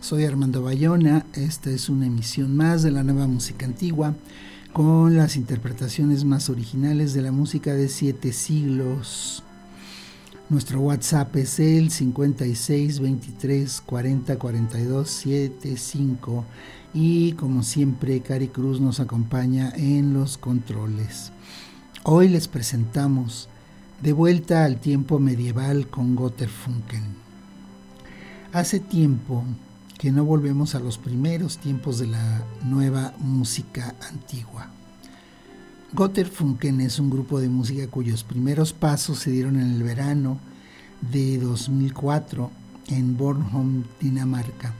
soy Armando Bayona, esta es una emisión más de la nueva música antigua con las interpretaciones más originales de la música de siete siglos. Nuestro WhatsApp es el 56 23 40 42 75 y como siempre Cari Cruz nos acompaña en los controles. Hoy les presentamos De vuelta al tiempo medieval con Gotterfunken. Hace tiempo que no volvemos a los primeros tiempos de la nueva música antigua. Gotterfunken es un grupo de música cuyos primeros pasos se dieron en el verano de 2004 en Bornholm, Dinamarca.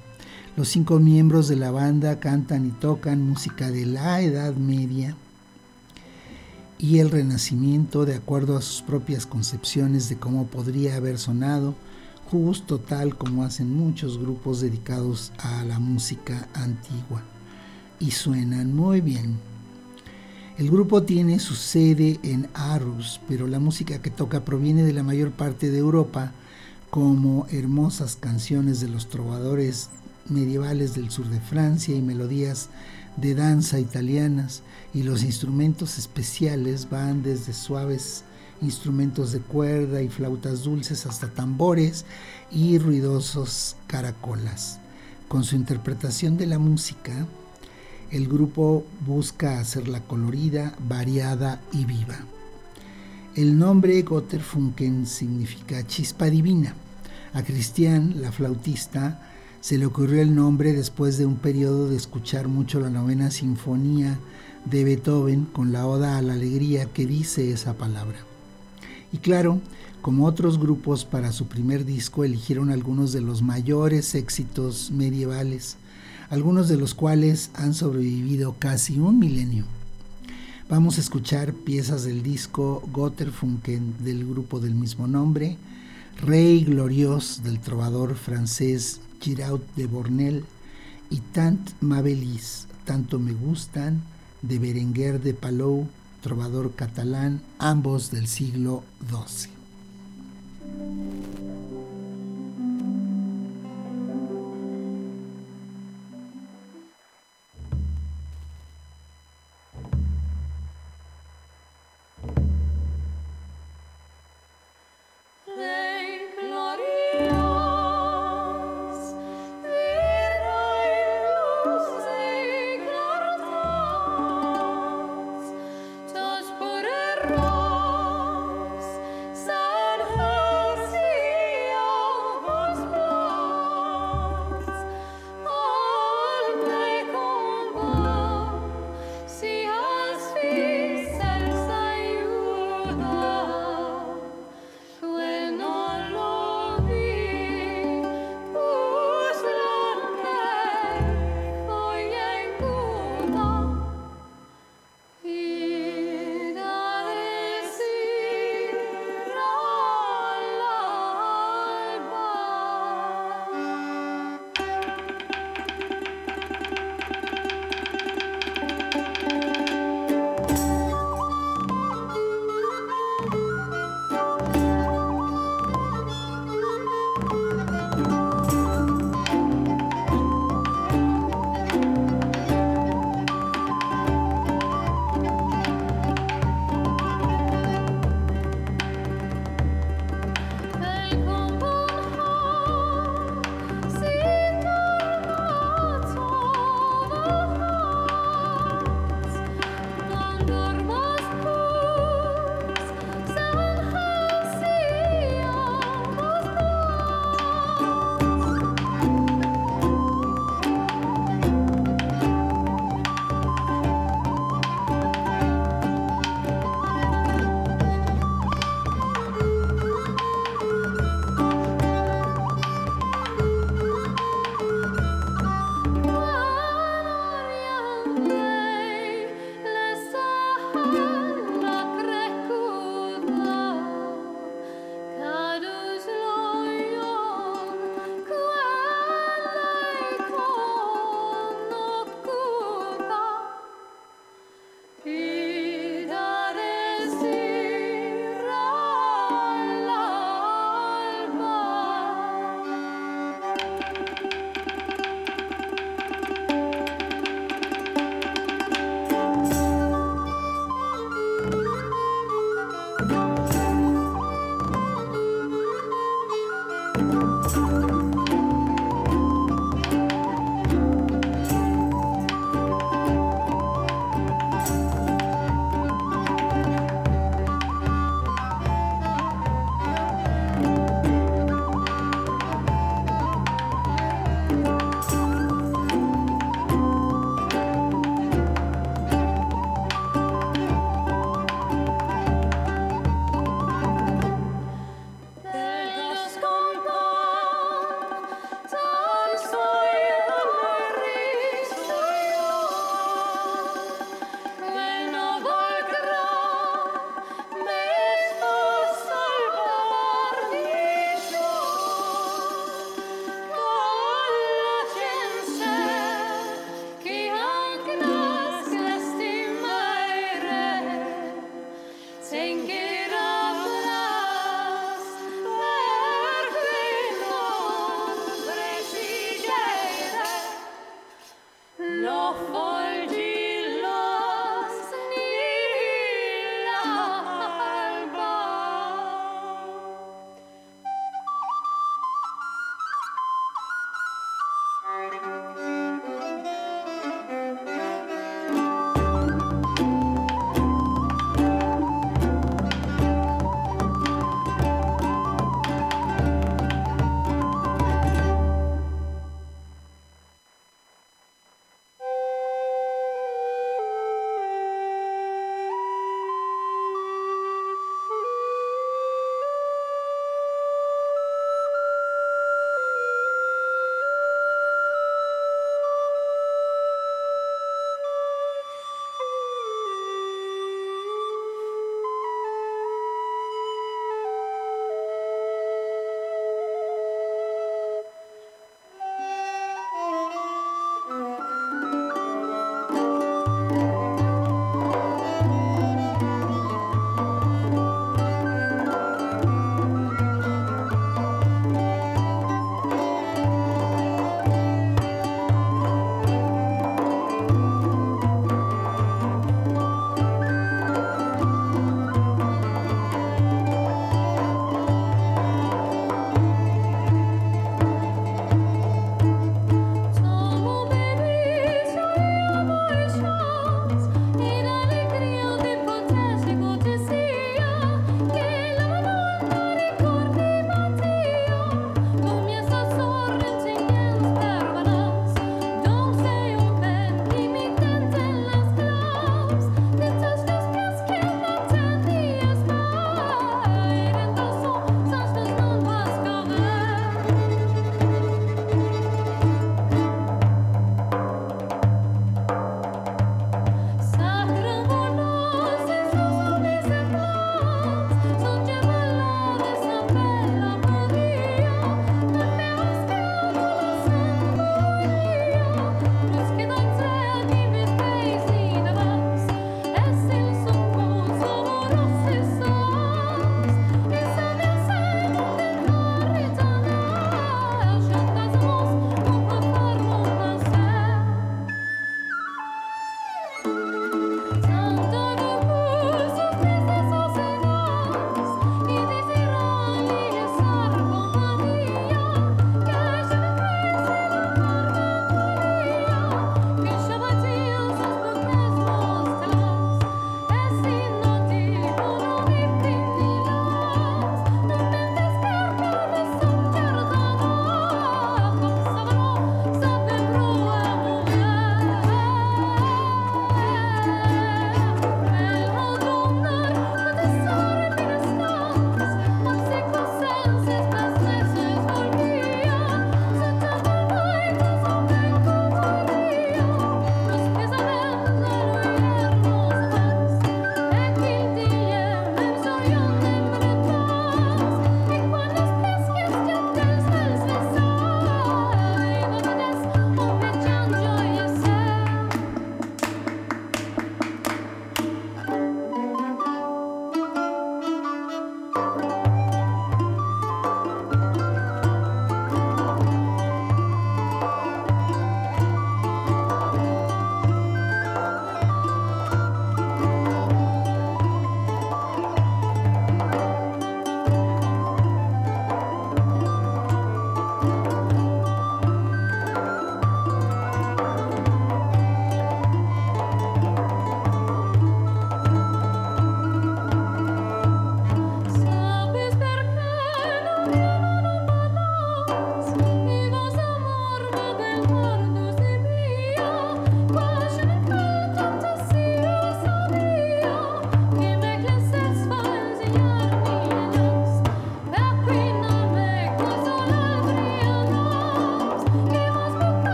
Los cinco miembros de la banda cantan y tocan música de la Edad Media y el Renacimiento de acuerdo a sus propias concepciones de cómo podría haber sonado justo tal como hacen muchos grupos dedicados a la música antigua. Y suenan muy bien. El grupo tiene su sede en Arus, pero la música que toca proviene de la mayor parte de Europa, como hermosas canciones de los trovadores medievales del sur de Francia y melodías de danza italianas, y los instrumentos especiales van desde suaves instrumentos de cuerda y flautas dulces hasta tambores y ruidosos caracolas. Con su interpretación de la música, el grupo busca hacerla colorida, variada y viva. El nombre Gotterfunken significa chispa divina. A Cristian, la flautista, se le ocurrió el nombre después de un periodo de escuchar mucho la novena sinfonía de Beethoven con la oda a la alegría que dice esa palabra. Y claro, como otros grupos para su primer disco eligieron algunos de los mayores éxitos medievales, algunos de los cuales han sobrevivido casi un milenio. Vamos a escuchar piezas del disco Gotterfunken del grupo del mismo nombre, Rey Glorios del trovador francés Giraud de Bornel y Tant Mabelis, tanto me gustan, de Berenguer de Palou, trovador catalán, ambos del siglo XII.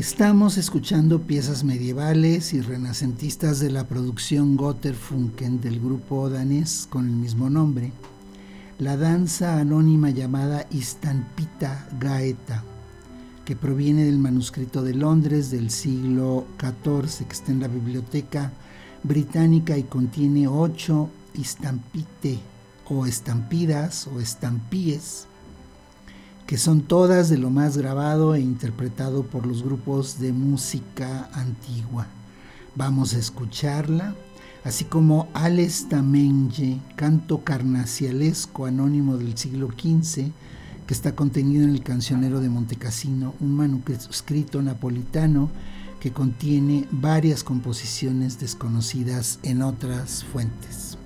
Estamos escuchando piezas medievales y renacentistas de la producción Gotterfunken del grupo danés con el mismo nombre, la danza anónima llamada Istampita Gaeta, que proviene del manuscrito de Londres del siglo XIV que está en la biblioteca británica y contiene ocho istampite o estampidas o estampíes que son todas de lo más grabado e interpretado por los grupos de música antigua. Vamos a escucharla, así como Alestamenje, canto carnacialesco anónimo del siglo XV, que está contenido en el Cancionero de Montecassino, un manuscrito napolitano que contiene varias composiciones desconocidas en otras fuentes.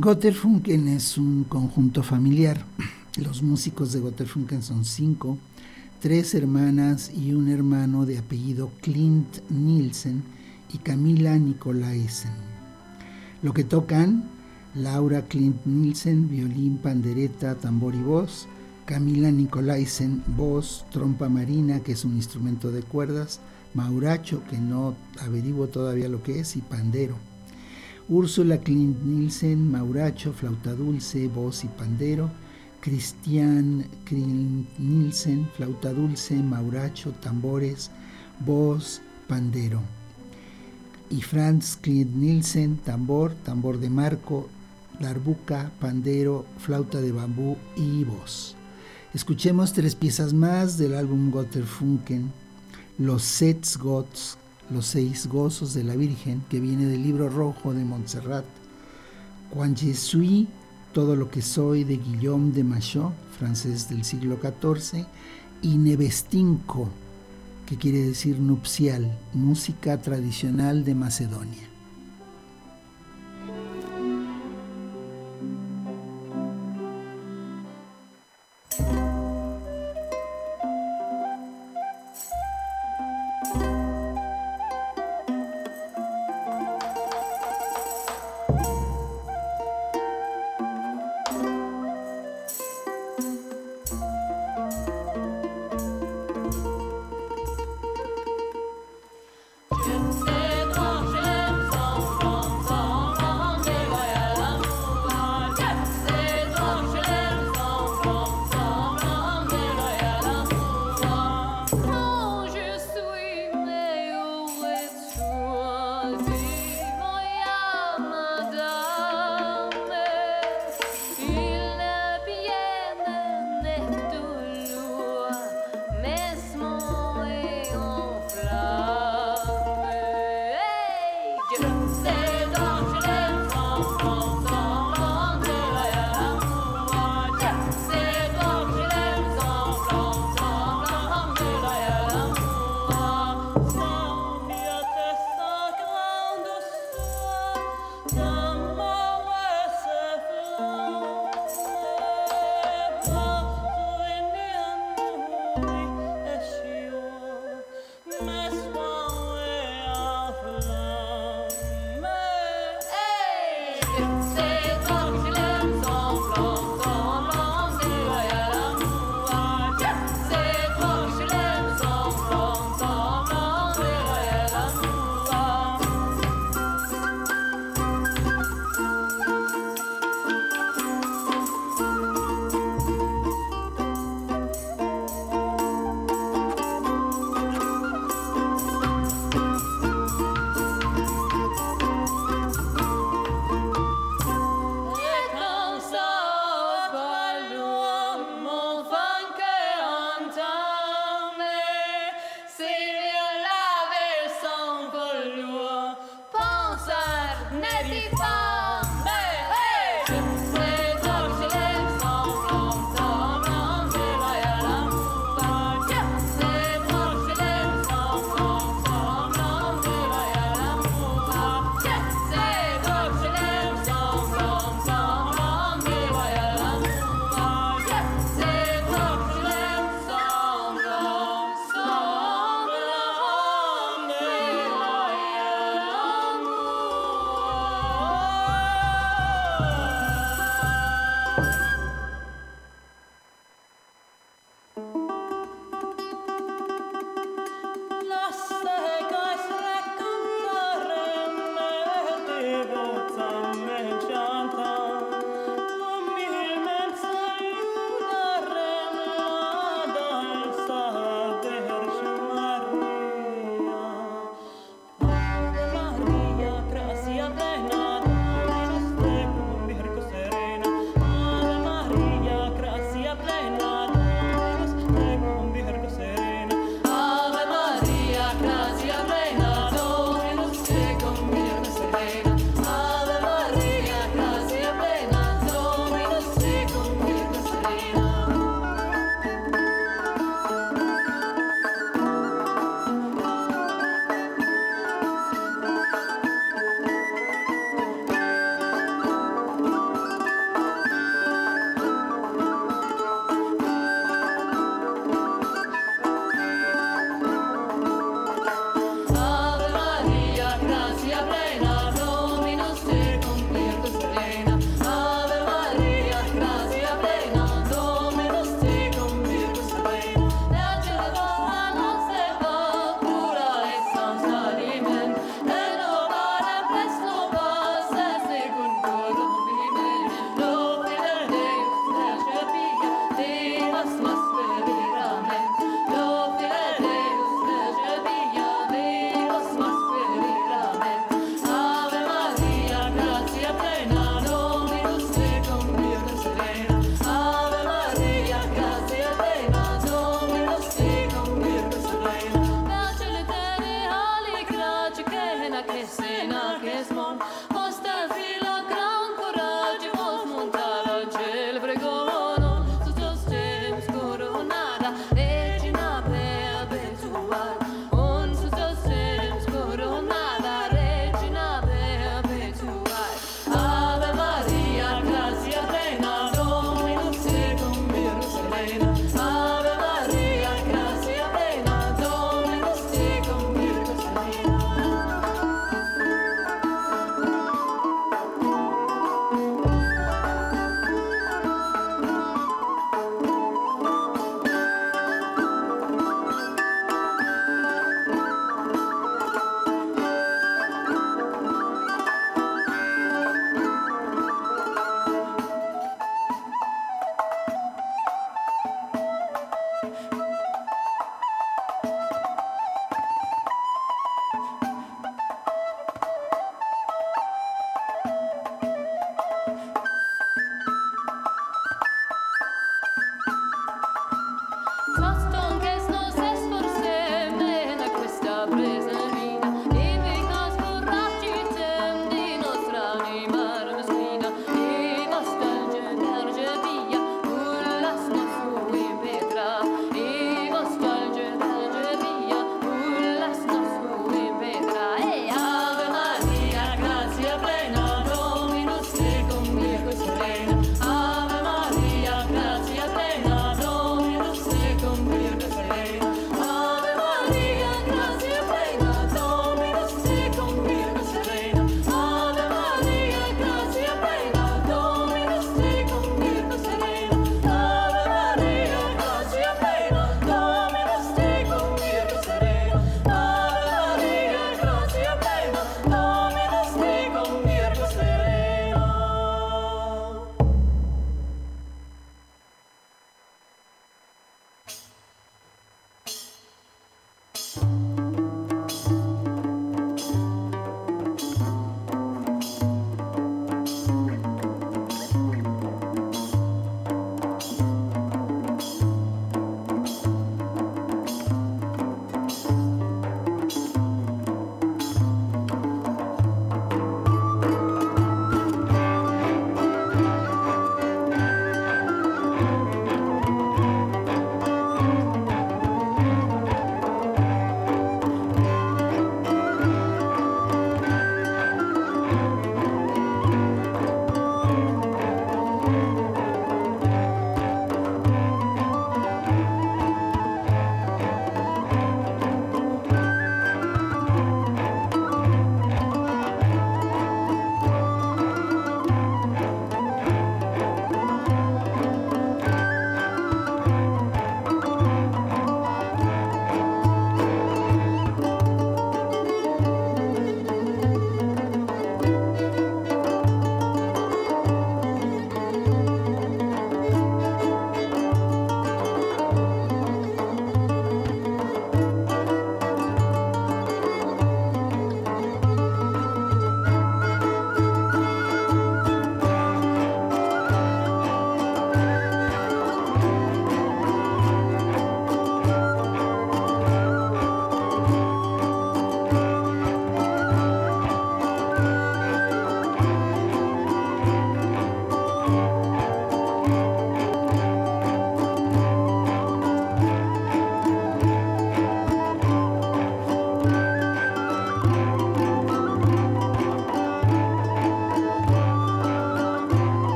Gotterfunken es un conjunto familiar. Los músicos de Gotterfunken son cinco, tres hermanas y un hermano de apellido Clint Nielsen y Camila Nicolaisen. Lo que tocan Laura Clint Nielsen, violín, pandereta, tambor y voz, Camila Nicolaisen, voz, trompa marina, que es un instrumento de cuerdas, mauracho, que no averiguo todavía lo que es, y pandero. Úrsula Clint Nielsen, Mauracho, flauta dulce, voz y pandero. Cristian Clint Nielsen, flauta dulce, mauracho, tambores, voz, pandero. Y Franz Clint Nielsen, tambor, tambor de marco, darbuca, pandero, flauta de bambú y voz. Escuchemos tres piezas más del álbum Gotterfunken, Los Sets Gots los seis gozos de la Virgen, que viene del libro rojo de Montserrat. Quan je suis, todo lo que soy, de Guillaume de Machaut, francés del siglo XIV, y Nevestinko, que quiere decir nupcial, música tradicional de Macedonia.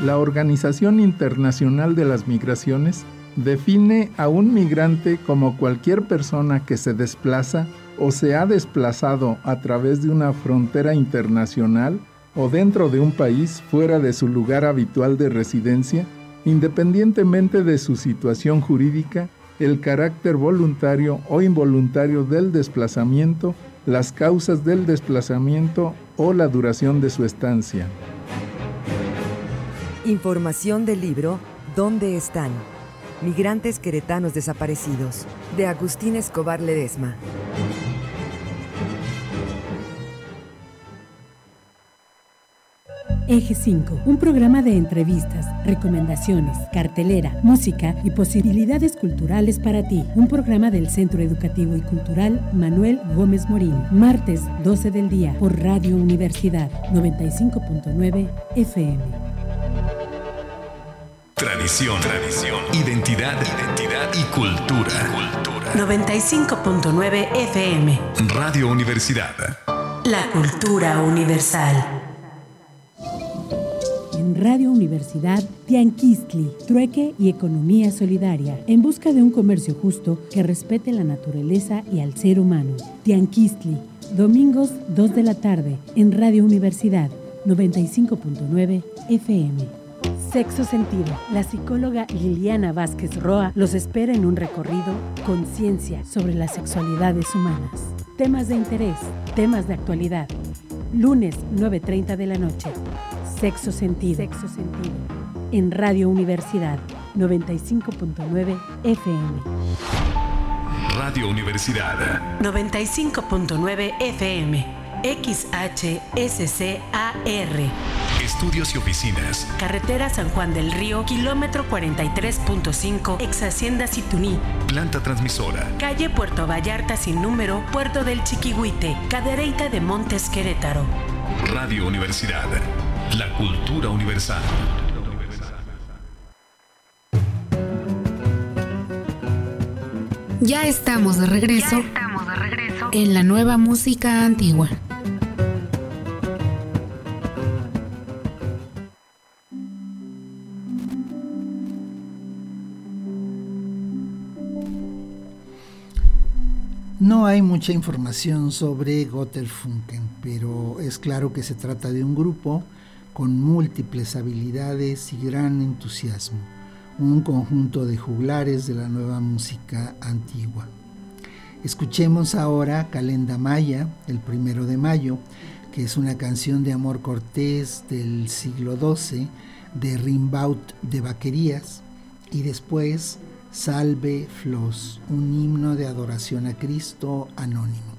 La Organización Internacional de las Migraciones define a un migrante como cualquier persona que se desplaza o se ha desplazado a través de una frontera internacional o dentro de un país fuera de su lugar habitual de residencia, independientemente de su situación jurídica, el carácter voluntario o involuntario del desplazamiento, las causas del desplazamiento o la duración de su estancia. Información del libro ¿Dónde están? Migrantes queretanos desaparecidos, de Agustín Escobar Ledesma. Eje 5, un programa de entrevistas, recomendaciones, cartelera, música y posibilidades culturales para ti. Un programa del Centro Educativo y Cultural Manuel Gómez Morín. Martes 12 del día por Radio Universidad 95.9 FM. Tradición, tradición, identidad, identidad y cultura. Cultura. 95.9 FM. Radio Universidad. La cultura universal. Radio Universidad Tianquistli, Trueque y Economía Solidaria, en busca de un comercio justo que respete la naturaleza y al ser humano. Tianquistli, domingos 2 de la tarde, en Radio Universidad 95.9 FM. Sexo Sentido. La psicóloga Liliana Vázquez Roa los espera en un recorrido Conciencia sobre las sexualidades humanas. Temas de interés, temas de actualidad. Lunes 9.30 de la noche. Sexo Sentido. Sexo Sentido. En Radio Universidad 95.9 FM. Radio Universidad 95.9 FM. XHSCAR. Estudios y oficinas. Carretera San Juan del Río, kilómetro 43.5, ex Hacienda Situní. Planta transmisora. Calle Puerto Vallarta sin número, Puerto del Chiquihuite, Cadereyta de Montes Querétaro. Radio Universidad la cultura universal. Ya estamos de regreso, en la nueva música antigua. Hay mucha información sobre Gotterfunken, pero es claro que se trata de un grupo con múltiples habilidades y gran entusiasmo, un conjunto de juglares de la nueva música antigua. Escuchemos ahora Calenda Maya, el primero de mayo, que es una canción de amor cortés del siglo XII de Rimbaud de Vaquerías, y después Salve Flos, un himno de adoración a Cristo anónimo.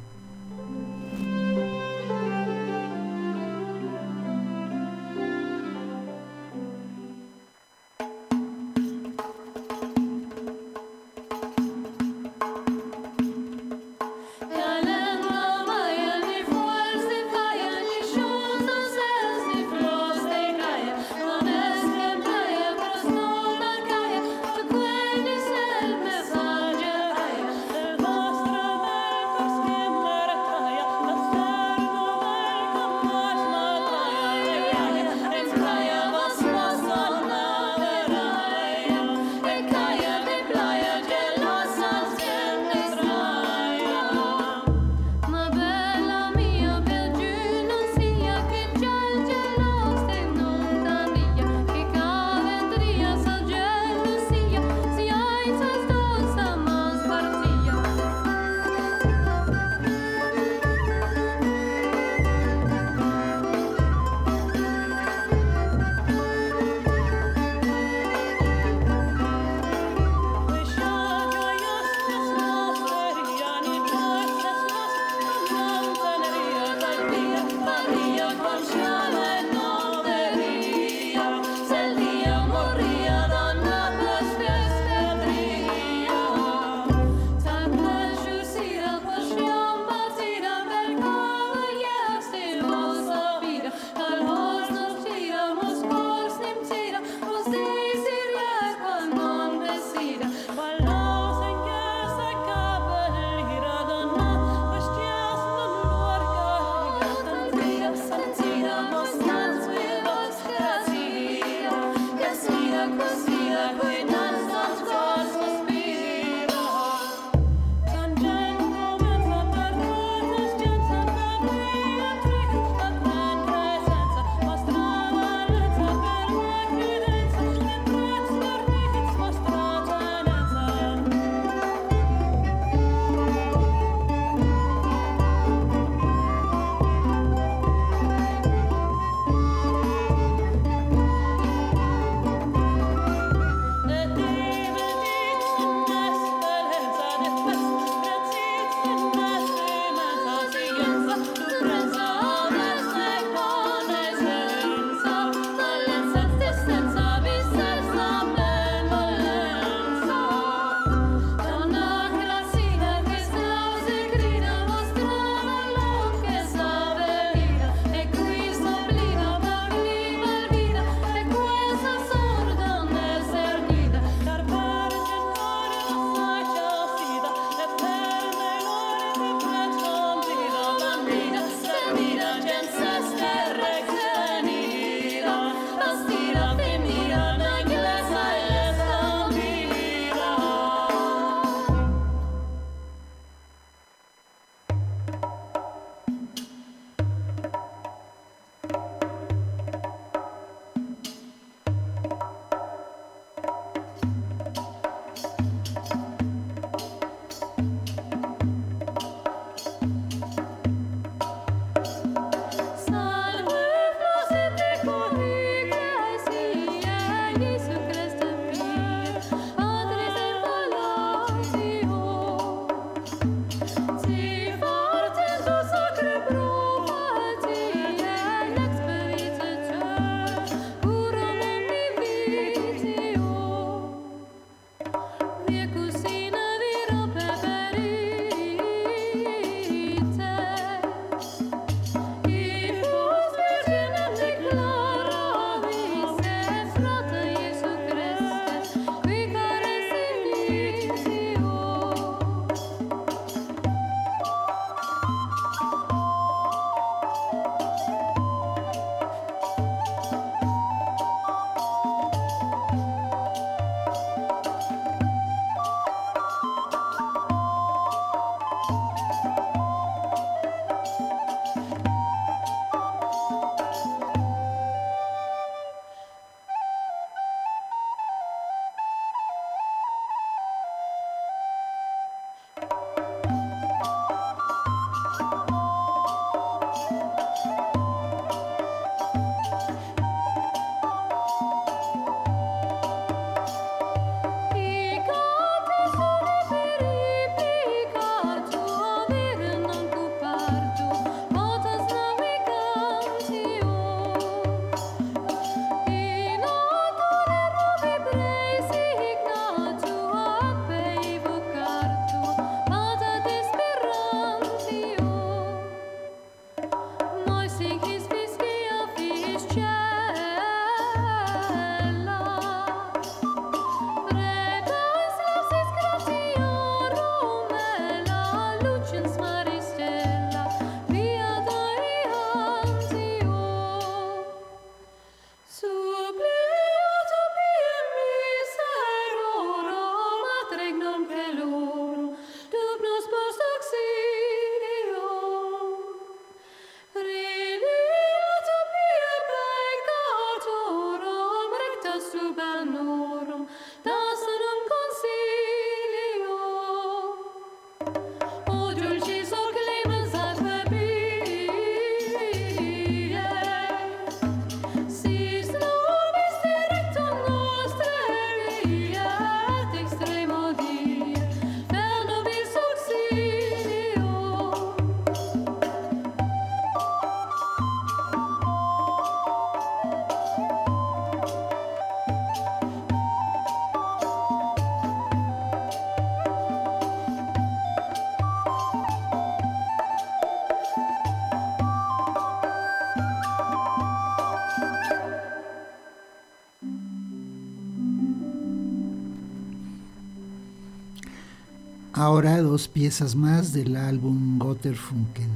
Ahora dos piezas más del álbum Gotterfunken.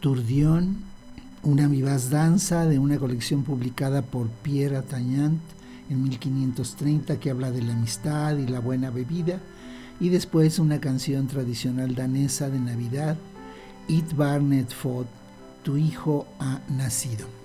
Turdión, una vivaz danza de una colección publicada por Pierre Atañant en 1530 que habla de la amistad y la buena bebida. Y después una canción tradicional danesa de Navidad, It Barnet Fod, tu hijo ha nacido.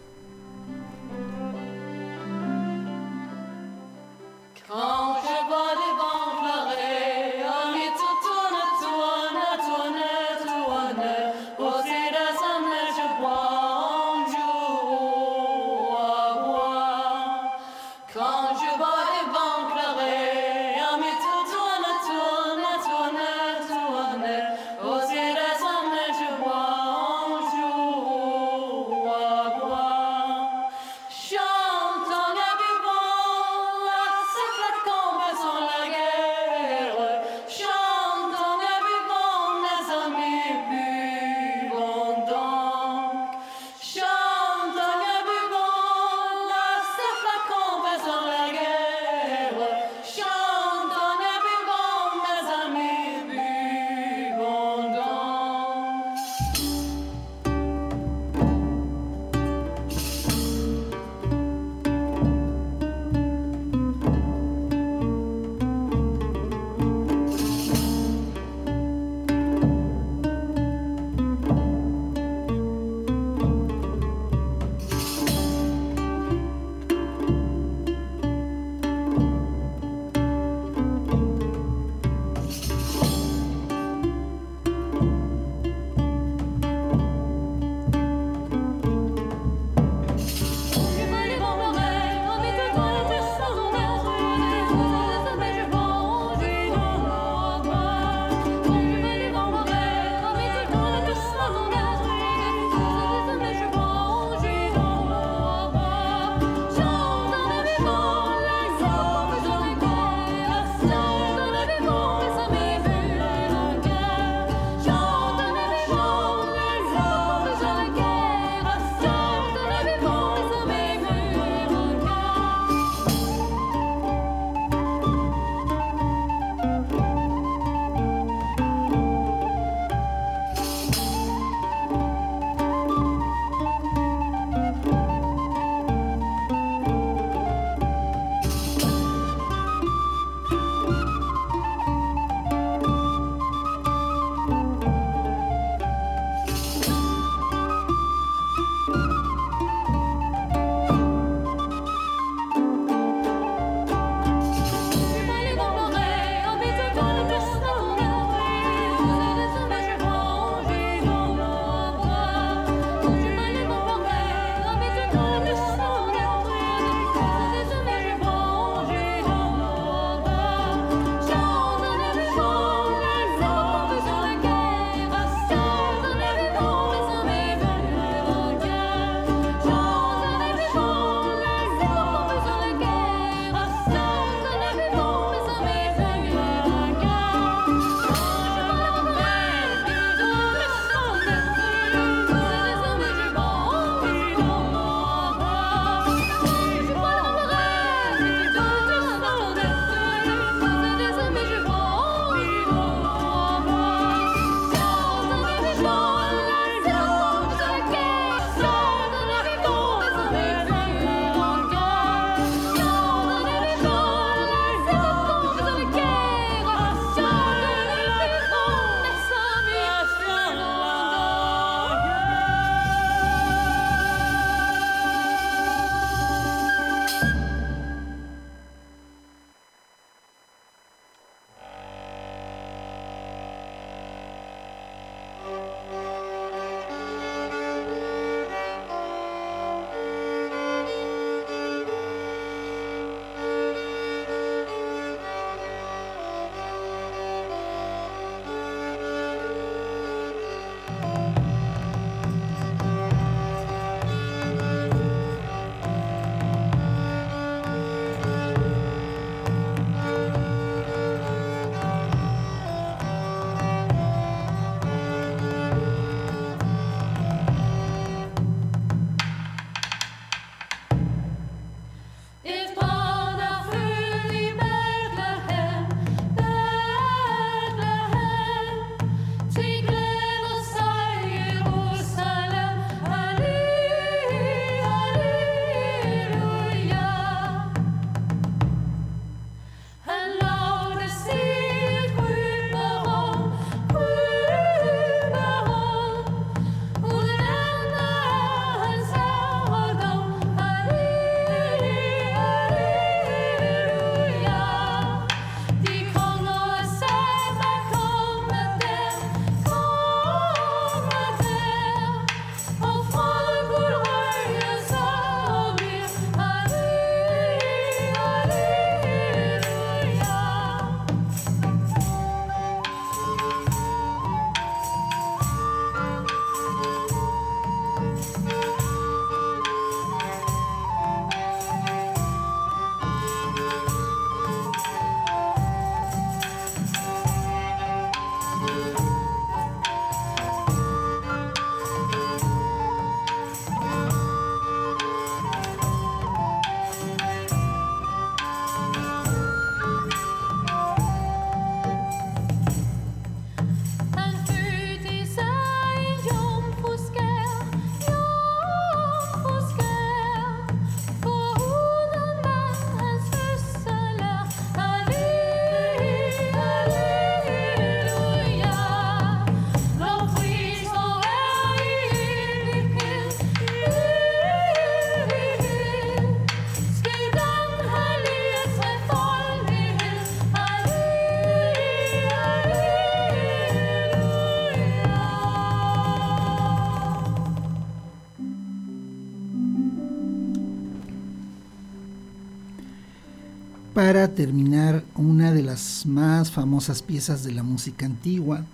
Para terminar una de las más famosas piezas de la música antigua,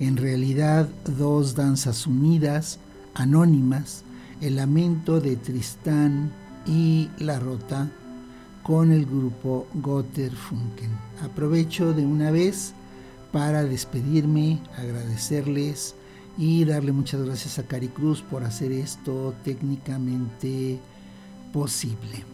en realidad dos danzas unidas, anónimas, el lamento de Tristán y La Rota con el grupo Gotterfunken. Aprovecho de una vez para despedirme, agradecerles y darle muchas gracias a Cari Cruz por hacer esto técnicamente posible.